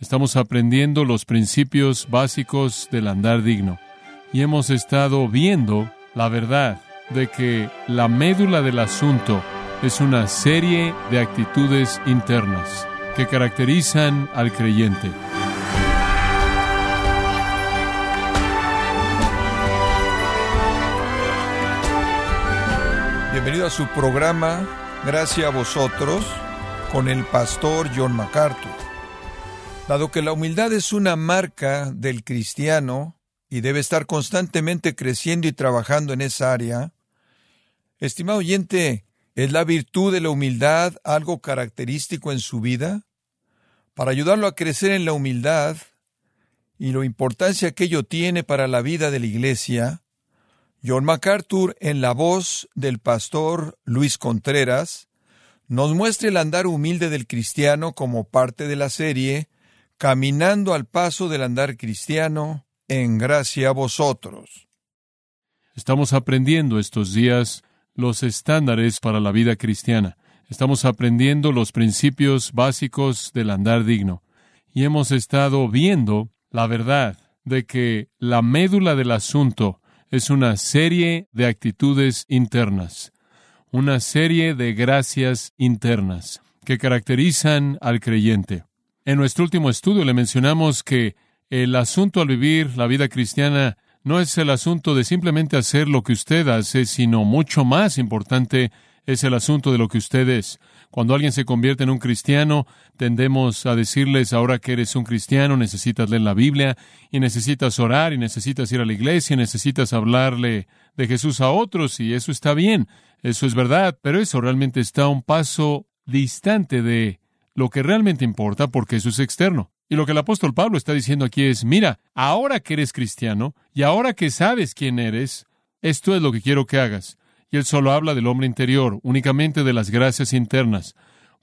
Estamos aprendiendo los principios básicos del andar digno. Y hemos estado viendo la verdad de que la médula del asunto es una serie de actitudes internas que caracterizan al creyente. Bienvenido a su programa Gracias a vosotros con el pastor John MacArthur. Dado que la humildad es una marca del cristiano y debe estar constantemente creciendo y trabajando en esa área, estimado oyente, ¿es la virtud de la humildad algo característico en su vida? Para ayudarlo a crecer en la humildad y la importancia que ello tiene para la vida de la Iglesia, John MacArthur, en la voz del pastor Luis Contreras, nos muestra el andar humilde del cristiano como parte de la serie caminando al paso del andar cristiano, en gracia a vosotros. Estamos aprendiendo estos días los estándares para la vida cristiana. Estamos aprendiendo los principios básicos del andar digno. Y hemos estado viendo la verdad de que la médula del asunto es una serie de actitudes internas, una serie de gracias internas que caracterizan al creyente. En nuestro último estudio le mencionamos que el asunto al vivir la vida cristiana no es el asunto de simplemente hacer lo que usted hace, sino mucho más importante es el asunto de lo que usted es. Cuando alguien se convierte en un cristiano, tendemos a decirles, ahora que eres un cristiano, necesitas leer la Biblia, y necesitas orar, y necesitas ir a la iglesia, y necesitas hablarle de Jesús a otros, y eso está bien, eso es verdad, pero eso realmente está un paso distante de lo que realmente importa porque eso es externo. Y lo que el apóstol Pablo está diciendo aquí es, mira, ahora que eres cristiano y ahora que sabes quién eres, esto es lo que quiero que hagas. Y él solo habla del hombre interior, únicamente de las gracias internas,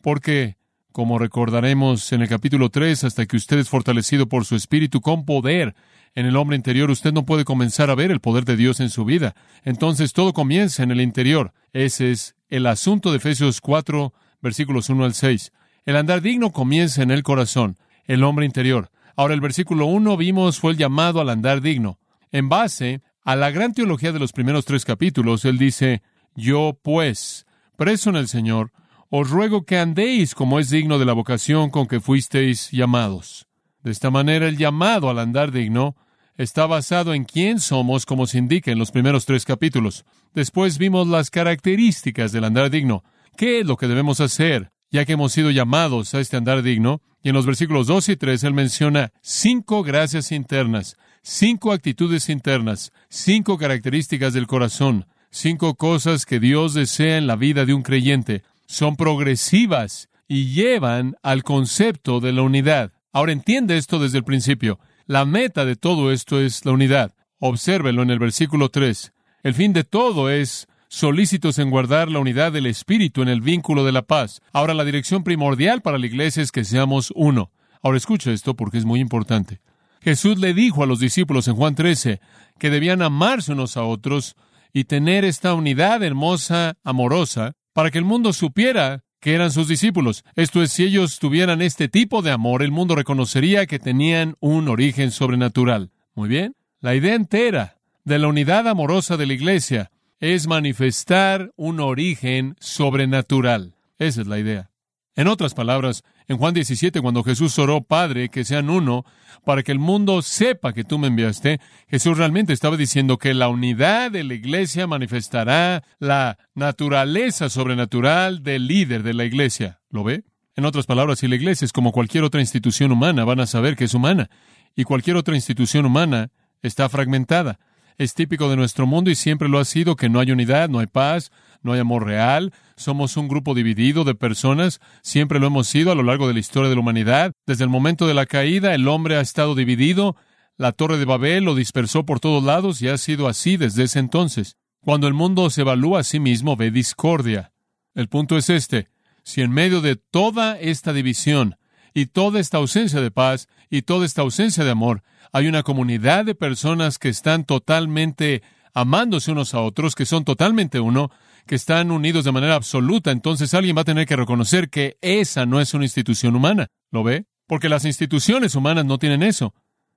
porque, como recordaremos en el capítulo 3, hasta que usted es fortalecido por su espíritu con poder en el hombre interior, usted no puede comenzar a ver el poder de Dios en su vida. Entonces todo comienza en el interior. Ese es el asunto de Efesios 4, versículos 1 al 6. El andar digno comienza en el corazón, el hombre interior. Ahora el versículo 1 vimos fue el llamado al andar digno. En base a la gran teología de los primeros tres capítulos, él dice, Yo pues, preso en el Señor, os ruego que andéis como es digno de la vocación con que fuisteis llamados. De esta manera el llamado al andar digno está basado en quién somos, como se indica en los primeros tres capítulos. Después vimos las características del andar digno. ¿Qué es lo que debemos hacer? Ya que hemos sido llamados a este andar digno. Y en los versículos 2 y 3 él menciona cinco gracias internas, cinco actitudes internas, cinco características del corazón, cinco cosas que Dios desea en la vida de un creyente. Son progresivas y llevan al concepto de la unidad. Ahora entiende esto desde el principio. La meta de todo esto es la unidad. Obsérvelo en el versículo 3. El fin de todo es solícitos en guardar la unidad del Espíritu en el vínculo de la paz. Ahora, la dirección primordial para la iglesia es que seamos uno. Ahora escucha esto porque es muy importante. Jesús le dijo a los discípulos en Juan 13 que debían amarse unos a otros y tener esta unidad hermosa, amorosa, para que el mundo supiera que eran sus discípulos. Esto es, si ellos tuvieran este tipo de amor, el mundo reconocería que tenían un origen sobrenatural. Muy bien. La idea entera de la unidad amorosa de la iglesia es manifestar un origen sobrenatural. Esa es la idea. En otras palabras, en Juan 17, cuando Jesús oró, Padre, que sean uno, para que el mundo sepa que tú me enviaste, Jesús realmente estaba diciendo que la unidad de la iglesia manifestará la naturaleza sobrenatural del líder de la iglesia. ¿Lo ve? En otras palabras, si la iglesia es como cualquier otra institución humana, van a saber que es humana. Y cualquier otra institución humana está fragmentada es típico de nuestro mundo y siempre lo ha sido que no hay unidad, no hay paz, no hay amor real, somos un grupo dividido de personas, siempre lo hemos sido a lo largo de la historia de la humanidad. Desde el momento de la caída el hombre ha estado dividido, la torre de Babel lo dispersó por todos lados y ha sido así desde ese entonces. Cuando el mundo se evalúa a sí mismo ve discordia. El punto es este, si en medio de toda esta división y toda esta ausencia de paz y toda esta ausencia de amor, hay una comunidad de personas que están totalmente amándose unos a otros, que son totalmente uno, que están unidos de manera absoluta, entonces alguien va a tener que reconocer que esa no es una institución humana. ¿Lo ve? porque las instituciones humanas no tienen eso.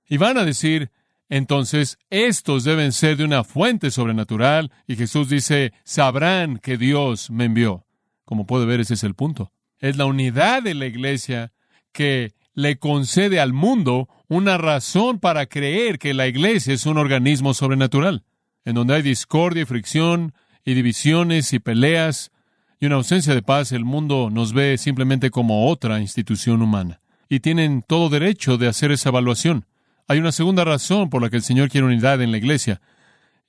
Y van a decir, entonces, estos deben ser de una fuente sobrenatural, y Jesús dice, sabrán que Dios me envió. Como puede ver, ese es el punto. Es la unidad de la iglesia que le concede al mundo una razón para creer que la iglesia es un organismo sobrenatural, en donde hay discordia y fricción y divisiones y peleas y una ausencia de paz, el mundo nos ve simplemente como otra institución humana. Y tienen todo derecho de hacer esa evaluación. Hay una segunda razón por la que el Señor quiere unidad en la iglesia,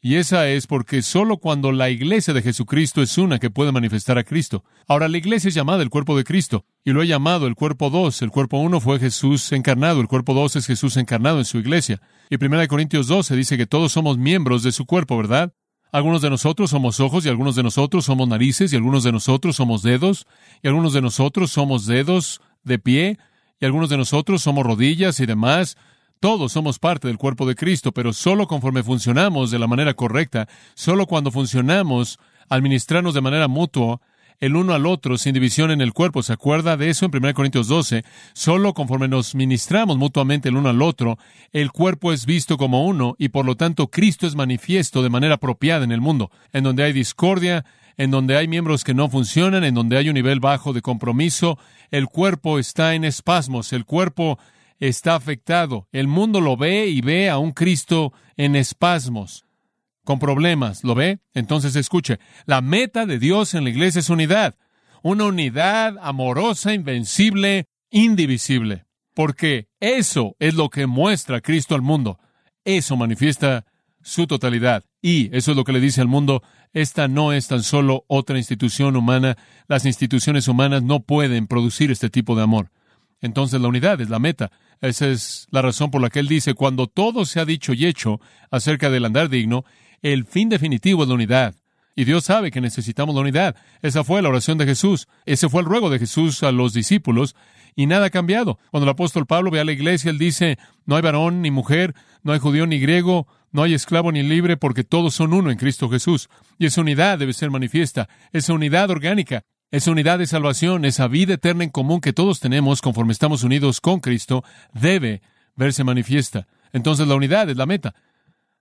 y esa es porque solo cuando la iglesia de Jesucristo es una que puede manifestar a Cristo. Ahora, la iglesia es llamada el cuerpo de Cristo, y lo he llamado el cuerpo 2. El cuerpo 1 fue Jesús encarnado, el cuerpo 2 es Jesús encarnado en su iglesia. Y 1 Corintios 12 dice que todos somos miembros de su cuerpo, ¿verdad? Algunos de nosotros somos ojos y algunos de nosotros somos narices y algunos de nosotros somos dedos y algunos de nosotros somos dedos de pie y algunos de nosotros somos rodillas y demás. Todos somos parte del cuerpo de Cristo, pero solo conforme funcionamos de la manera correcta, solo cuando funcionamos al ministrarnos de manera mutua el uno al otro sin división en el cuerpo. ¿Se acuerda de eso en 1 Corintios 12? Solo conforme nos ministramos mutuamente el uno al otro, el cuerpo es visto como uno y por lo tanto Cristo es manifiesto de manera apropiada en el mundo, en donde hay discordia, en donde hay miembros que no funcionan, en donde hay un nivel bajo de compromiso, el cuerpo está en espasmos, el cuerpo está afectado. El mundo lo ve y ve a un Cristo en espasmos, con problemas. ¿Lo ve? Entonces escuche, la meta de Dios en la iglesia es unidad. Una unidad amorosa, invencible, indivisible. Porque eso es lo que muestra Cristo al mundo. Eso manifiesta su totalidad. Y eso es lo que le dice al mundo, esta no es tan solo otra institución humana. Las instituciones humanas no pueden producir este tipo de amor. Entonces la unidad es la meta. Esa es la razón por la que él dice, cuando todo se ha dicho y hecho acerca del andar digno, el fin definitivo es la unidad. Y Dios sabe que necesitamos la unidad. Esa fue la oración de Jesús. Ese fue el ruego de Jesús a los discípulos. Y nada ha cambiado. Cuando el apóstol Pablo ve a la iglesia, él dice, no hay varón ni mujer, no hay judío ni griego, no hay esclavo ni libre, porque todos son uno en Cristo Jesús. Y esa unidad debe ser manifiesta. Esa unidad orgánica. Esa unidad de salvación, esa vida eterna en común que todos tenemos conforme estamos unidos con Cristo, debe verse manifiesta. Entonces la unidad es la meta.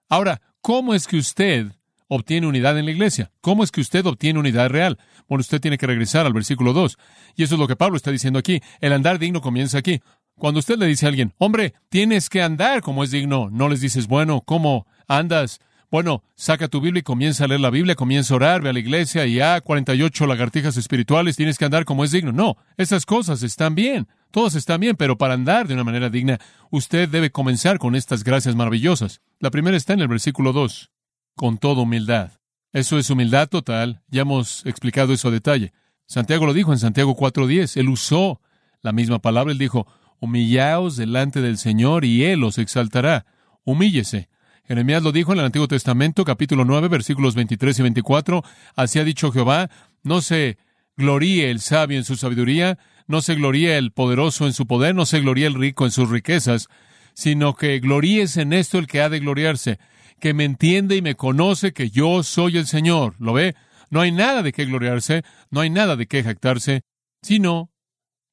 Ahora, ¿cómo es que usted obtiene unidad en la iglesia? ¿Cómo es que usted obtiene unidad real? Bueno, usted tiene que regresar al versículo 2. Y eso es lo que Pablo está diciendo aquí. El andar digno comienza aquí. Cuando usted le dice a alguien, hombre, tienes que andar como es digno, no les dices, bueno, ¿cómo andas? Bueno, saca tu Biblia y comienza a leer la Biblia, comienza a orar, ve a la iglesia y a 48 lagartijas espirituales, tienes que andar como es digno. No, esas cosas están bien, todas están bien, pero para andar de una manera digna, usted debe comenzar con estas gracias maravillosas. La primera está en el versículo 2, con toda humildad. Eso es humildad total, ya hemos explicado eso a detalle. Santiago lo dijo en Santiago 4.10, él usó la misma palabra, él dijo, humillaos delante del Señor y Él os exaltará. Humíllese. Jeremías lo dijo en el Antiguo Testamento, capítulo 9, versículos 23 y 24. Así ha dicho Jehová, no se gloríe el sabio en su sabiduría, no se gloríe el poderoso en su poder, no se gloríe el rico en sus riquezas, sino que gloríese en esto el que ha de gloriarse, que me entiende y me conoce que yo soy el Señor. ¿Lo ve? No hay nada de qué gloriarse, no hay nada de qué jactarse, sino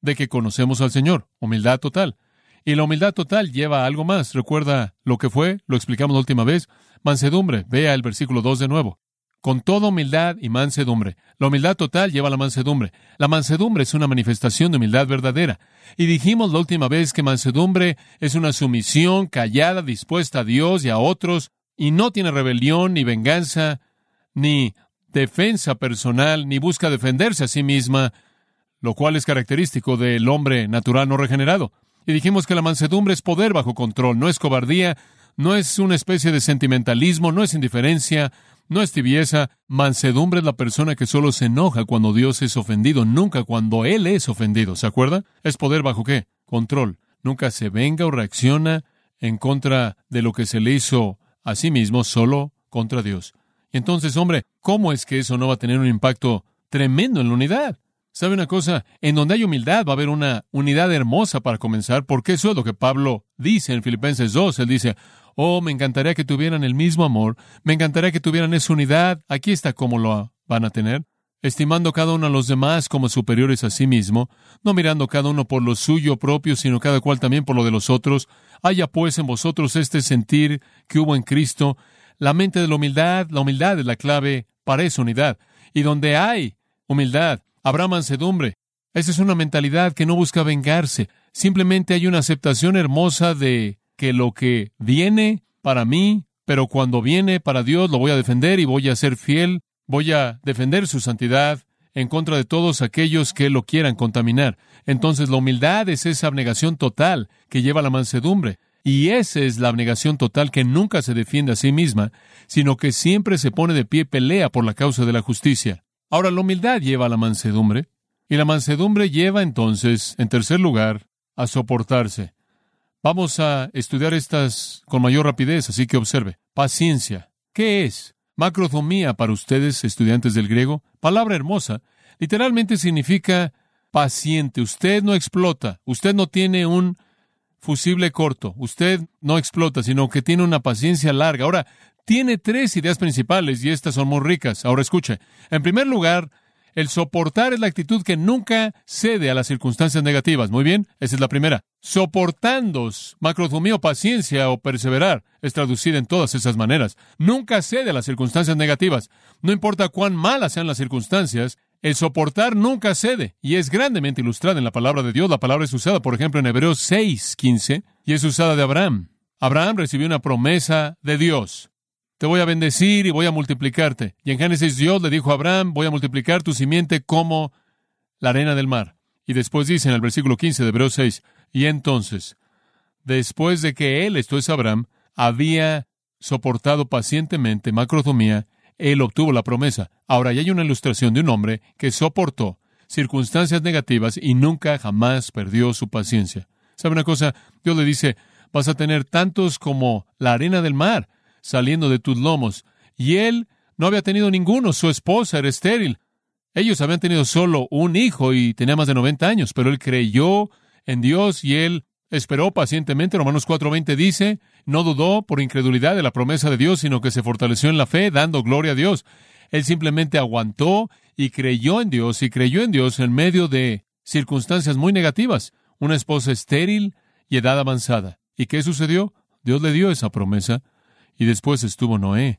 de que conocemos al Señor. Humildad total. Y la humildad total lleva a algo más. Recuerda lo que fue, lo explicamos la última vez. Mansedumbre. Vea el versículo 2 de nuevo. Con toda humildad y mansedumbre. La humildad total lleva a la mansedumbre. La mansedumbre es una manifestación de humildad verdadera. Y dijimos la última vez que mansedumbre es una sumisión callada, dispuesta a Dios y a otros, y no tiene rebelión, ni venganza, ni defensa personal, ni busca defenderse a sí misma, lo cual es característico del hombre natural no regenerado. Y dijimos que la mansedumbre es poder bajo control, no es cobardía, no es una especie de sentimentalismo, no es indiferencia, no es tibieza. Mansedumbre es la persona que solo se enoja cuando Dios es ofendido, nunca cuando Él es ofendido. ¿Se acuerda? Es poder bajo qué? Control. Nunca se venga o reacciona en contra de lo que se le hizo a sí mismo, solo contra Dios. Y entonces, hombre, ¿cómo es que eso no va a tener un impacto tremendo en la unidad? ¿Sabe una cosa? En donde hay humildad va a haber una unidad hermosa para comenzar, porque eso es lo que Pablo dice en Filipenses 2. Él dice, oh, me encantaría que tuvieran el mismo amor, me encantaría que tuvieran esa unidad. Aquí está cómo lo van a tener. estimando cada uno a los demás como superiores a sí mismo, no mirando cada uno por lo suyo propio, sino cada cual también por lo de los otros. Haya pues en vosotros este sentir que hubo en Cristo, la mente de la humildad, la humildad es la clave para esa unidad. Y donde hay humildad, habrá mansedumbre. Esa es una mentalidad que no busca vengarse, simplemente hay una aceptación hermosa de que lo que viene para mí, pero cuando viene para Dios lo voy a defender y voy a ser fiel Voy a defender su santidad en contra de todos aquellos que lo quieran contaminar. Entonces la humildad es esa abnegación total que lleva a la mansedumbre. Y esa es la abnegación total que nunca se defiende a sí misma, sino que siempre se pone de pie pelea por la causa de la justicia. Ahora, la humildad lleva a la mansedumbre, y la mansedumbre lleva entonces, en tercer lugar, a soportarse. Vamos a estudiar estas con mayor rapidez, así que observe. Paciencia. ¿Qué es? Macrodomía para ustedes, estudiantes del griego, palabra hermosa, literalmente significa paciente. Usted no explota, usted no tiene un fusible corto, usted no explota, sino que tiene una paciencia larga. Ahora, tiene tres ideas principales y estas son muy ricas. Ahora escuche. En primer lugar, el soportar es la actitud que nunca cede a las circunstancias negativas. Muy bien, esa es la primera. Soportándos, macrodomía paciencia o perseverar, es traducida en todas esas maneras. Nunca cede a las circunstancias negativas. No importa cuán malas sean las circunstancias, el soportar nunca cede y es grandemente ilustrada en la palabra de Dios. La palabra es usada, por ejemplo, en Hebreos 6, 15 y es usada de Abraham. Abraham recibió una promesa de Dios te voy a bendecir y voy a multiplicarte. Y en Génesis Dios le dijo a Abraham, voy a multiplicar tu simiente como la arena del mar. Y después dice en el versículo 15 de Hebreos 6, y entonces, después de que él, esto es Abraham, había soportado pacientemente macrotomía, él obtuvo la promesa. Ahora ya hay una ilustración de un hombre que soportó circunstancias negativas y nunca jamás perdió su paciencia. ¿Sabe una cosa? Dios le dice, vas a tener tantos como la arena del mar saliendo de tus lomos. Y él no había tenido ninguno, su esposa era estéril. Ellos habían tenido solo un hijo y tenía más de 90 años, pero él creyó en Dios y él esperó pacientemente. Romanos 4:20 dice, no dudó por incredulidad de la promesa de Dios, sino que se fortaleció en la fe, dando gloria a Dios. Él simplemente aguantó y creyó en Dios y creyó en Dios en medio de circunstancias muy negativas. Una esposa estéril y edad avanzada. ¿Y qué sucedió? Dios le dio esa promesa. Y después estuvo Noé.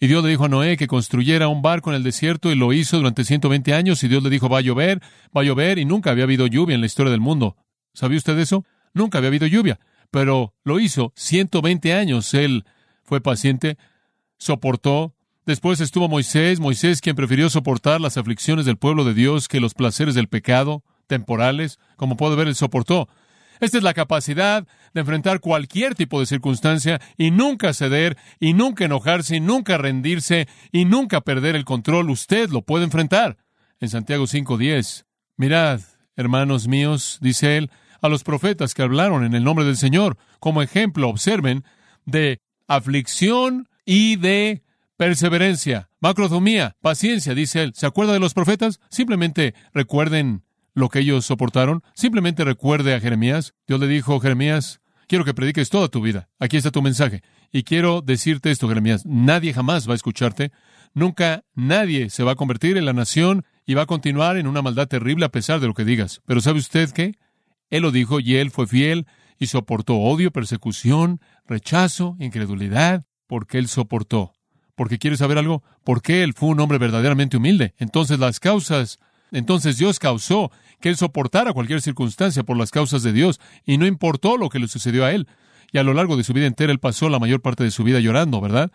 Y Dios le dijo a Noé que construyera un barco en el desierto y lo hizo durante 120 años y Dios le dijo va a llover, va a llover y nunca había habido lluvia en la historia del mundo. ¿Sabía usted eso? Nunca había habido lluvia, pero lo hizo 120 años. Él fue paciente, soportó. Después estuvo Moisés, Moisés quien prefirió soportar las aflicciones del pueblo de Dios que los placeres del pecado temporales. Como puede ver, él soportó. Esta es la capacidad de enfrentar cualquier tipo de circunstancia y nunca ceder y nunca enojarse y nunca rendirse y nunca perder el control. Usted lo puede enfrentar. En Santiago 5:10, mirad, hermanos míos, dice él, a los profetas que hablaron en el nombre del Señor, como ejemplo, observen, de aflicción y de perseverancia, macrodomía, paciencia, dice él. ¿Se acuerda de los profetas? Simplemente recuerden lo que ellos soportaron. Simplemente recuerde a Jeremías. Dios le dijo, Jeremías, quiero que prediques toda tu vida. Aquí está tu mensaje. Y quiero decirte esto, Jeremías, nadie jamás va a escucharte. Nunca nadie se va a convertir en la nación y va a continuar en una maldad terrible a pesar de lo que digas. Pero ¿sabe usted qué? Él lo dijo y él fue fiel y soportó odio, persecución, rechazo, incredulidad, porque él soportó. Porque quiere saber algo, porque él fue un hombre verdaderamente humilde. Entonces las causas entonces Dios causó que él soportara cualquier circunstancia por las causas de Dios, y no importó lo que le sucedió a él. Y a lo largo de su vida entera él pasó la mayor parte de su vida llorando, ¿verdad?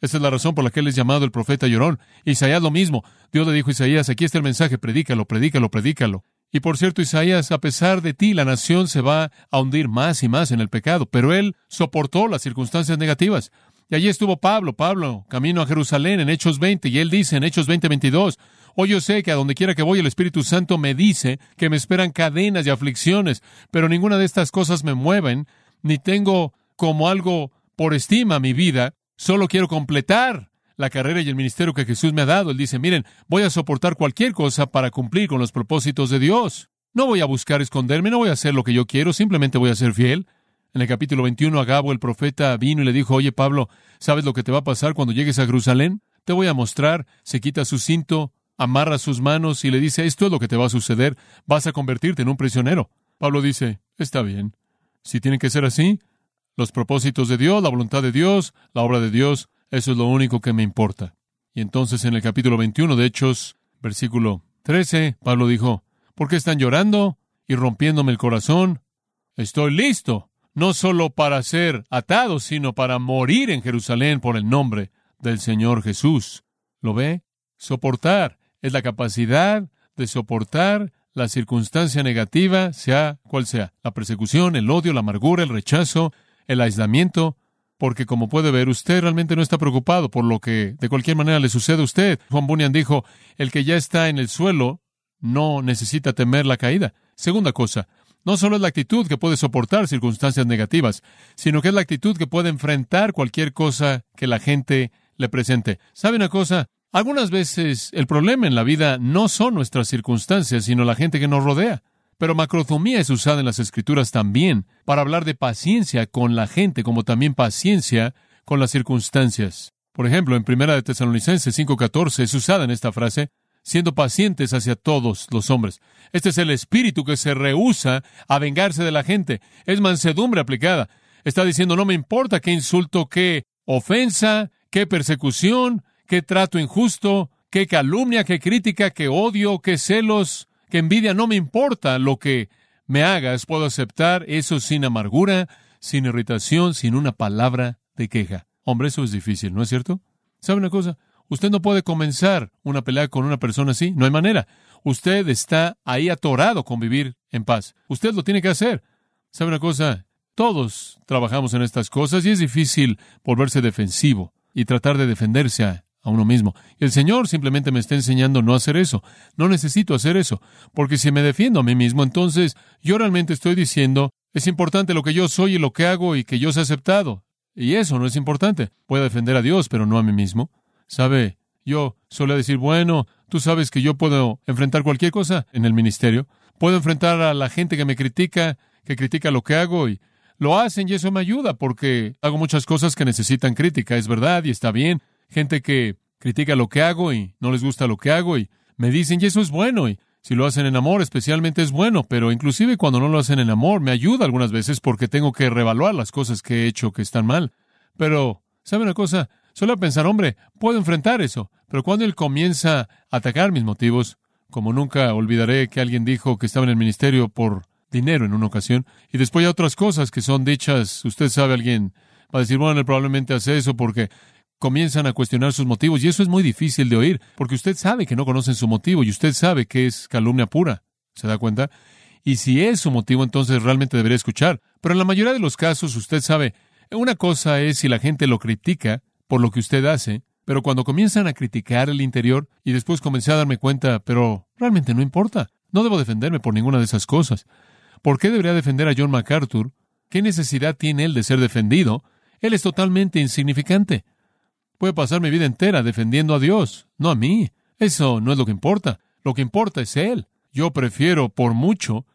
Esa es la razón por la que él es llamado el profeta llorón. Isaías lo mismo. Dios le dijo a Isaías, aquí está el mensaje, predícalo, predícalo, predícalo. Y por cierto, Isaías, a pesar de ti, la nación se va a hundir más y más en el pecado, pero él soportó las circunstancias negativas. Y allí estuvo Pablo, Pablo, camino a Jerusalén en Hechos 20, y él dice en Hechos 20, 22, Hoy yo sé que a donde quiera que voy el Espíritu Santo me dice que me esperan cadenas y aflicciones, pero ninguna de estas cosas me mueven, ni tengo como algo por estima mi vida, solo quiero completar la carrera y el ministerio que Jesús me ha dado. Él dice, miren, voy a soportar cualquier cosa para cumplir con los propósitos de Dios. No voy a buscar esconderme, no voy a hacer lo que yo quiero, simplemente voy a ser fiel. En el capítulo 21, Agabo, el profeta, vino y le dijo, oye Pablo, ¿sabes lo que te va a pasar cuando llegues a Jerusalén? Te voy a mostrar, se quita su cinto, amarra sus manos y le dice, esto es lo que te va a suceder, vas a convertirte en un prisionero. Pablo dice, está bien, si tiene que ser así, los propósitos de Dios, la voluntad de Dios, la obra de Dios, eso es lo único que me importa. Y entonces en el capítulo 21 de Hechos, versículo 13, Pablo dijo, ¿por qué están llorando y rompiéndome el corazón? Estoy listo, no solo para ser atado, sino para morir en Jerusalén por el nombre del Señor Jesús. ¿Lo ve? Soportar es la capacidad de soportar la circunstancia negativa, sea cual sea, la persecución, el odio, la amargura, el rechazo, el aislamiento, porque como puede ver, usted realmente no está preocupado por lo que de cualquier manera le sucede a usted. Juan Bunyan dijo, el que ya está en el suelo no necesita temer la caída. Segunda cosa, no solo es la actitud que puede soportar circunstancias negativas, sino que es la actitud que puede enfrentar cualquier cosa que la gente le presente. ¿Sabe una cosa? Algunas veces el problema en la vida no son nuestras circunstancias, sino la gente que nos rodea. Pero macrotomía es usada en las escrituras también para hablar de paciencia con la gente, como también paciencia con las circunstancias. Por ejemplo, en Primera de Tesalonicenses 5:14 es usada en esta frase, siendo pacientes hacia todos los hombres. Este es el espíritu que se rehúsa a vengarse de la gente. Es mansedumbre aplicada. Está diciendo, no me importa qué insulto, qué ofensa, qué persecución, qué trato injusto, qué calumnia, qué crítica, qué odio, qué celos, que envidia no me importa lo que me hagas, puedo aceptar eso sin amargura, sin irritación, sin una palabra de queja. Hombre, eso es difícil, ¿no es cierto? ¿Sabe una cosa? Usted no puede comenzar una pelea con una persona así, no hay manera. Usted está ahí atorado con vivir en paz. Usted lo tiene que hacer. ¿Sabe una cosa? Todos trabajamos en estas cosas y es difícil volverse defensivo y tratar de defenderse a, uno mismo. Y el Señor simplemente me está enseñando no hacer eso. No necesito hacer eso, porque si me defiendo a mí mismo, entonces yo realmente estoy diciendo, es importante lo que yo soy y lo que hago y que yo sea aceptado. Y eso no es importante. Puedo defender a Dios, pero no a mí mismo. ¿Sabe? Yo suelo decir, bueno, tú sabes que yo puedo enfrentar cualquier cosa en el ministerio. Puedo enfrentar a la gente que me critica, que critica lo que hago y lo hacen y eso me ayuda porque hago muchas cosas que necesitan crítica, es verdad y está bien gente que critica lo que hago y no les gusta lo que hago y me dicen, y eso es bueno, y si lo hacen en amor especialmente es bueno, pero inclusive cuando no lo hacen en amor me ayuda algunas veces porque tengo que reevaluar las cosas que he hecho que están mal. Pero, ¿sabe una cosa? Solo pensar, hombre, puedo enfrentar eso, pero cuando él comienza a atacar mis motivos, como nunca olvidaré que alguien dijo que estaba en el ministerio por dinero en una ocasión, y después hay otras cosas que son dichas, usted sabe, alguien va a decir, bueno, él probablemente hace eso porque comienzan a cuestionar sus motivos y eso es muy difícil de oír porque usted sabe que no conocen su motivo y usted sabe que es calumnia pura. ¿Se da cuenta? Y si es su motivo, entonces realmente debería escuchar. Pero en la mayoría de los casos, usted sabe, una cosa es si la gente lo critica por lo que usted hace, pero cuando comienzan a criticar el interior y después comencé a darme cuenta, pero realmente no importa, no debo defenderme por ninguna de esas cosas. ¿Por qué debería defender a John MacArthur? ¿Qué necesidad tiene él de ser defendido? Él es totalmente insignificante. Puede pasar mi vida entera defendiendo a Dios, no a mí. Eso no es lo que importa. Lo que importa es Él. Yo prefiero, por mucho,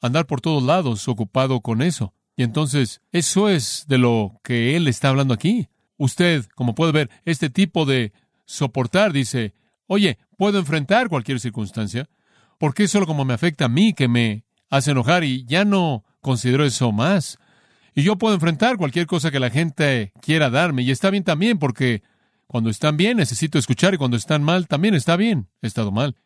andar por todos lados ocupado con eso. Y entonces, eso es de lo que Él está hablando aquí. Usted, como puede ver, este tipo de soportar dice, oye, puedo enfrentar cualquier circunstancia. ¿Por qué solo como me afecta a mí que me hace enojar y ya no considero eso más? Y yo puedo enfrentar cualquier cosa que la gente quiera darme. Y está bien también, porque cuando están bien necesito escuchar y cuando están mal también está bien. He estado mal.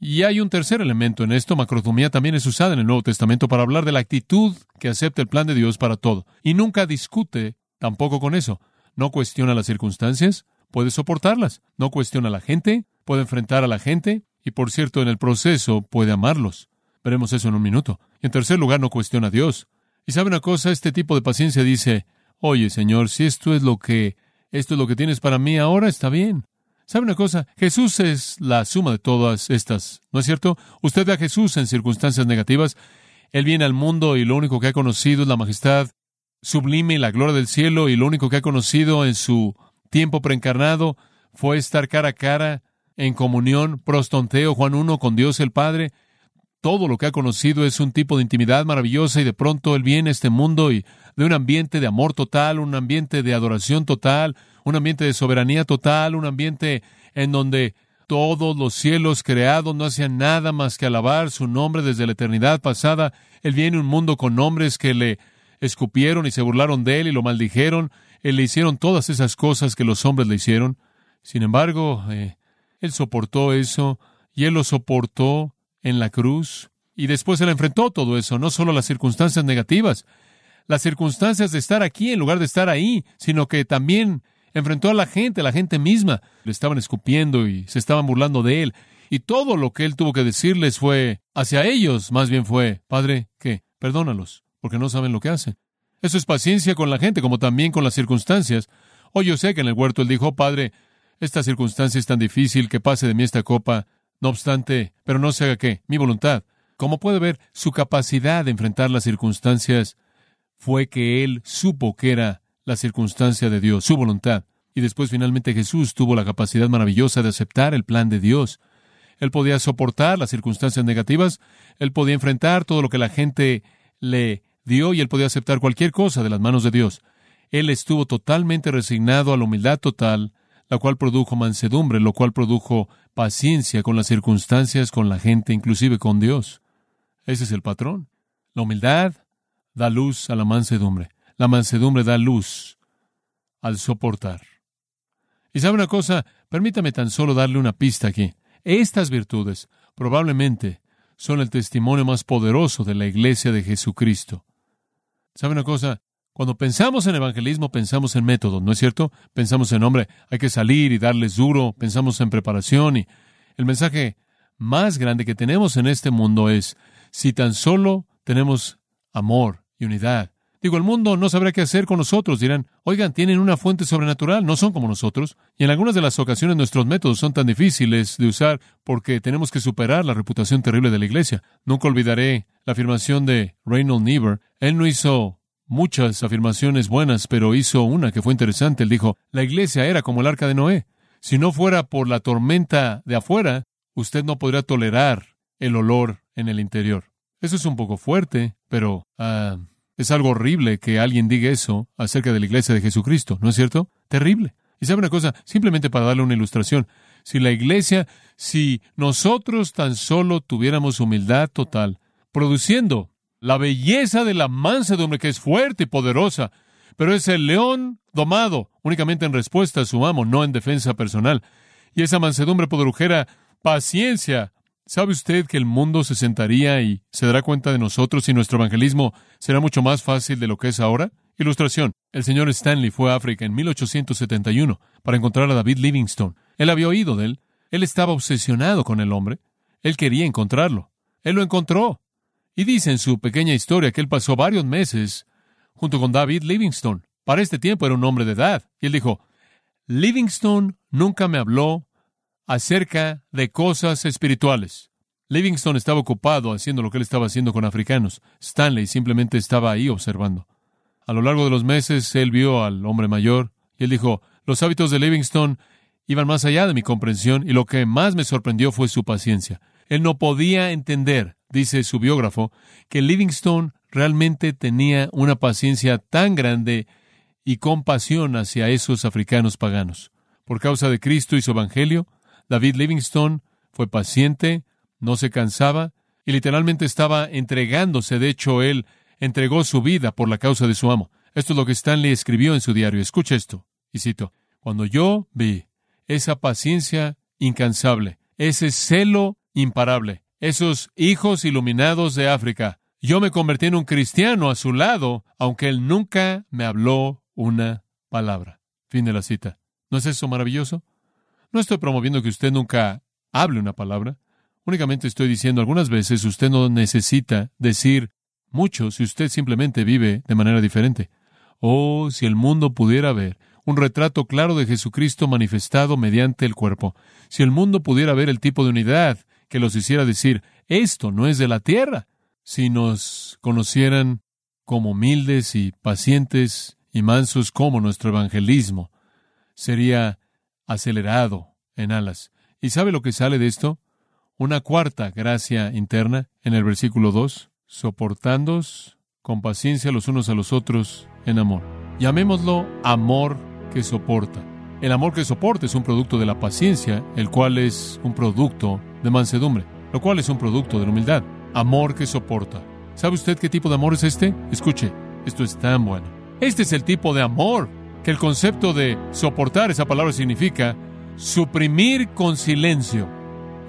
Y hay un tercer elemento en esto. Macrotomía también es usada en el Nuevo Testamento para hablar de la actitud que acepta el plan de Dios para todo. Y nunca discute tampoco con eso. No cuestiona las circunstancias, puede soportarlas. No cuestiona a la gente, puede enfrentar a la gente. Y por cierto, en el proceso puede amarlos. Veremos eso en un minuto. Y en tercer lugar, no cuestiona a Dios. Y sabe una cosa, este tipo de paciencia dice, oye Señor, si esto es lo que, esto es lo que tienes para mí ahora, está bien. ¿Sabe una cosa? Jesús es la suma de todas estas, ¿no es cierto? Usted ve a Jesús en circunstancias negativas. Él viene al mundo y lo único que ha conocido es la majestad sublime y la gloria del cielo y lo único que ha conocido en su tiempo preencarnado fue estar cara a cara en comunión, prostonteo, Juan 1, con Dios el Padre todo lo que ha conocido es un tipo de intimidad maravillosa y de pronto él viene a este mundo y de un ambiente de amor total, un ambiente de adoración total, un ambiente de soberanía total, un ambiente en donde todos los cielos creados no hacían nada más que alabar su nombre desde la eternidad pasada. Él viene a un mundo con hombres que le escupieron y se burlaron de él y lo maldijeron. Él le hicieron todas esas cosas que los hombres le hicieron. Sin embargo, eh, él soportó eso y él lo soportó en la cruz. Y después él enfrentó todo eso, no solo las circunstancias negativas, las circunstancias de estar aquí en lugar de estar ahí, sino que también enfrentó a la gente, a la gente misma. Le estaban escupiendo y se estaban burlando de él. Y todo lo que él tuvo que decirles fue hacia ellos, más bien fue, Padre, ¿qué? Perdónalos, porque no saben lo que hacen. Eso es paciencia con la gente, como también con las circunstancias. Hoy yo sé que en el huerto él dijo, Padre, esta circunstancia es tan difícil que pase de mí esta copa. No obstante, pero no se haga qué, mi voluntad. Como puede ver, su capacidad de enfrentar las circunstancias fue que él supo que era la circunstancia de Dios, su voluntad. Y después finalmente Jesús tuvo la capacidad maravillosa de aceptar el plan de Dios. Él podía soportar las circunstancias negativas, él podía enfrentar todo lo que la gente le dio y él podía aceptar cualquier cosa de las manos de Dios. Él estuvo totalmente resignado a la humildad total, la cual produjo mansedumbre, lo cual produjo paciencia con las circunstancias, con la gente, inclusive con Dios. Ese es el patrón. La humildad da luz a la mansedumbre. La mansedumbre da luz al soportar. Y sabe una cosa, permítame tan solo darle una pista aquí. Estas virtudes probablemente son el testimonio más poderoso de la iglesia de Jesucristo. ¿Sabe una cosa? Cuando pensamos en evangelismo, pensamos en método, ¿no es cierto? Pensamos en, hombre, hay que salir y darles duro, pensamos en preparación y el mensaje más grande que tenemos en este mundo es, si tan solo tenemos amor y unidad Digo, el mundo no sabrá qué hacer con nosotros. Dirán, oigan, tienen una fuente sobrenatural, no son como nosotros. Y en algunas de las ocasiones nuestros métodos son tan difíciles de usar porque tenemos que superar la reputación terrible de la iglesia. Nunca olvidaré la afirmación de Reynold Niebuhr. Él no hizo muchas afirmaciones buenas, pero hizo una que fue interesante. Él dijo, la iglesia era como el arca de Noé. Si no fuera por la tormenta de afuera, usted no podría tolerar el olor en el interior. Eso es un poco fuerte, pero... ah. Es algo horrible que alguien diga eso acerca de la iglesia de Jesucristo, ¿no es cierto? Terrible. Y sabe una cosa, simplemente para darle una ilustración, si la iglesia, si nosotros tan solo tuviéramos humildad total, produciendo la belleza de la mansedumbre que es fuerte y poderosa, pero es el león domado únicamente en respuesta a su amo, no en defensa personal. Y esa mansedumbre produjera paciencia, ¿Sabe usted que el mundo se sentaría y se dará cuenta de nosotros y nuestro evangelismo será mucho más fácil de lo que es ahora? Ilustración. El señor Stanley fue a África en 1871 para encontrar a David Livingstone. Él había oído de él. Él estaba obsesionado con el hombre. Él quería encontrarlo. Él lo encontró. Y dice en su pequeña historia que él pasó varios meses junto con David Livingstone. Para este tiempo era un hombre de edad. Y él dijo, Livingstone nunca me habló acerca de cosas espirituales. Livingston estaba ocupado haciendo lo que él estaba haciendo con africanos. Stanley simplemente estaba ahí observando. A lo largo de los meses, él vio al hombre mayor y él dijo, los hábitos de Livingston iban más allá de mi comprensión y lo que más me sorprendió fue su paciencia. Él no podía entender, dice su biógrafo, que Livingston realmente tenía una paciencia tan grande y compasión hacia esos africanos paganos. Por causa de Cristo y su Evangelio, David Livingstone fue paciente, no se cansaba y literalmente estaba entregándose. De hecho, él entregó su vida por la causa de su amo. Esto es lo que Stanley escribió en su diario. Escucha esto, y cito, Cuando yo vi esa paciencia incansable, ese celo imparable, esos hijos iluminados de África, yo me convertí en un cristiano a su lado, aunque él nunca me habló una palabra. Fin de la cita. ¿No es eso maravilloso? No estoy promoviendo que usted nunca hable una palabra. Únicamente estoy diciendo algunas veces usted no necesita decir mucho si usted simplemente vive de manera diferente. Oh, si el mundo pudiera ver un retrato claro de Jesucristo manifestado mediante el cuerpo. Si el mundo pudiera ver el tipo de unidad que los hiciera decir, esto no es de la tierra. Si nos conocieran como humildes y pacientes y mansos como nuestro evangelismo, sería acelerado en alas. ¿Y sabe lo que sale de esto? Una cuarta gracia interna en el versículo 2, soportándos con paciencia los unos a los otros en amor. Llamémoslo amor que soporta. El amor que soporta es un producto de la paciencia, el cual es un producto de mansedumbre, lo cual es un producto de la humildad. Amor que soporta. ¿Sabe usted qué tipo de amor es este? Escuche, esto es tan bueno. Este es el tipo de amor que el concepto de soportar, esa palabra significa suprimir con silencio.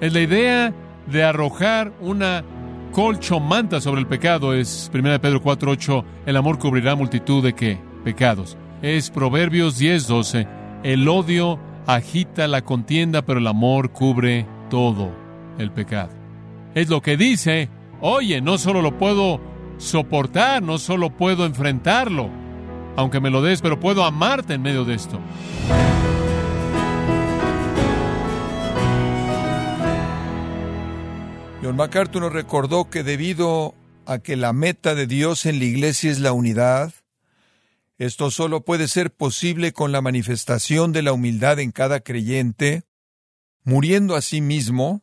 Es la idea de arrojar una colchomanta sobre el pecado. Es 1 Pedro 4.8, el amor cubrirá multitud de qué? Pecados. Es Proverbios 10.12, el odio agita la contienda, pero el amor cubre todo el pecado. Es lo que dice, oye, no solo lo puedo soportar, no solo puedo enfrentarlo, aunque me lo des, pero puedo amarte en medio de esto. John MacArthur nos recordó que debido a que la meta de Dios en la iglesia es la unidad, esto solo puede ser posible con la manifestación de la humildad en cada creyente, muriendo a sí mismo.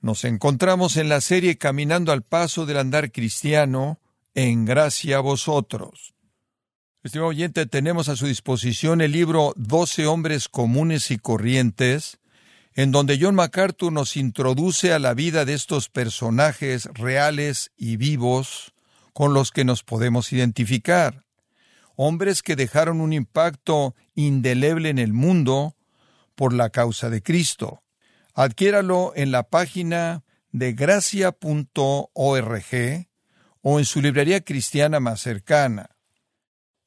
Nos encontramos en la serie Caminando al paso del andar cristiano, en gracia a vosotros. Estimado oyente, tenemos a su disposición el libro Doce hombres comunes y corrientes, en donde John MacArthur nos introduce a la vida de estos personajes reales y vivos con los que nos podemos identificar. Hombres que dejaron un impacto indeleble en el mundo por la causa de Cristo. Adquiéralo en la página de gracia.org o en su librería cristiana más cercana.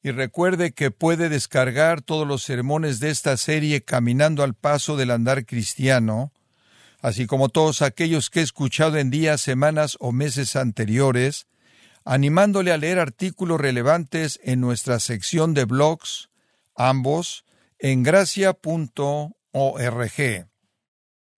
Y recuerde que puede descargar todos los sermones de esta serie Caminando al Paso del Andar Cristiano, así como todos aquellos que he escuchado en días, semanas o meses anteriores, animándole a leer artículos relevantes en nuestra sección de blogs, ambos en gracia.org.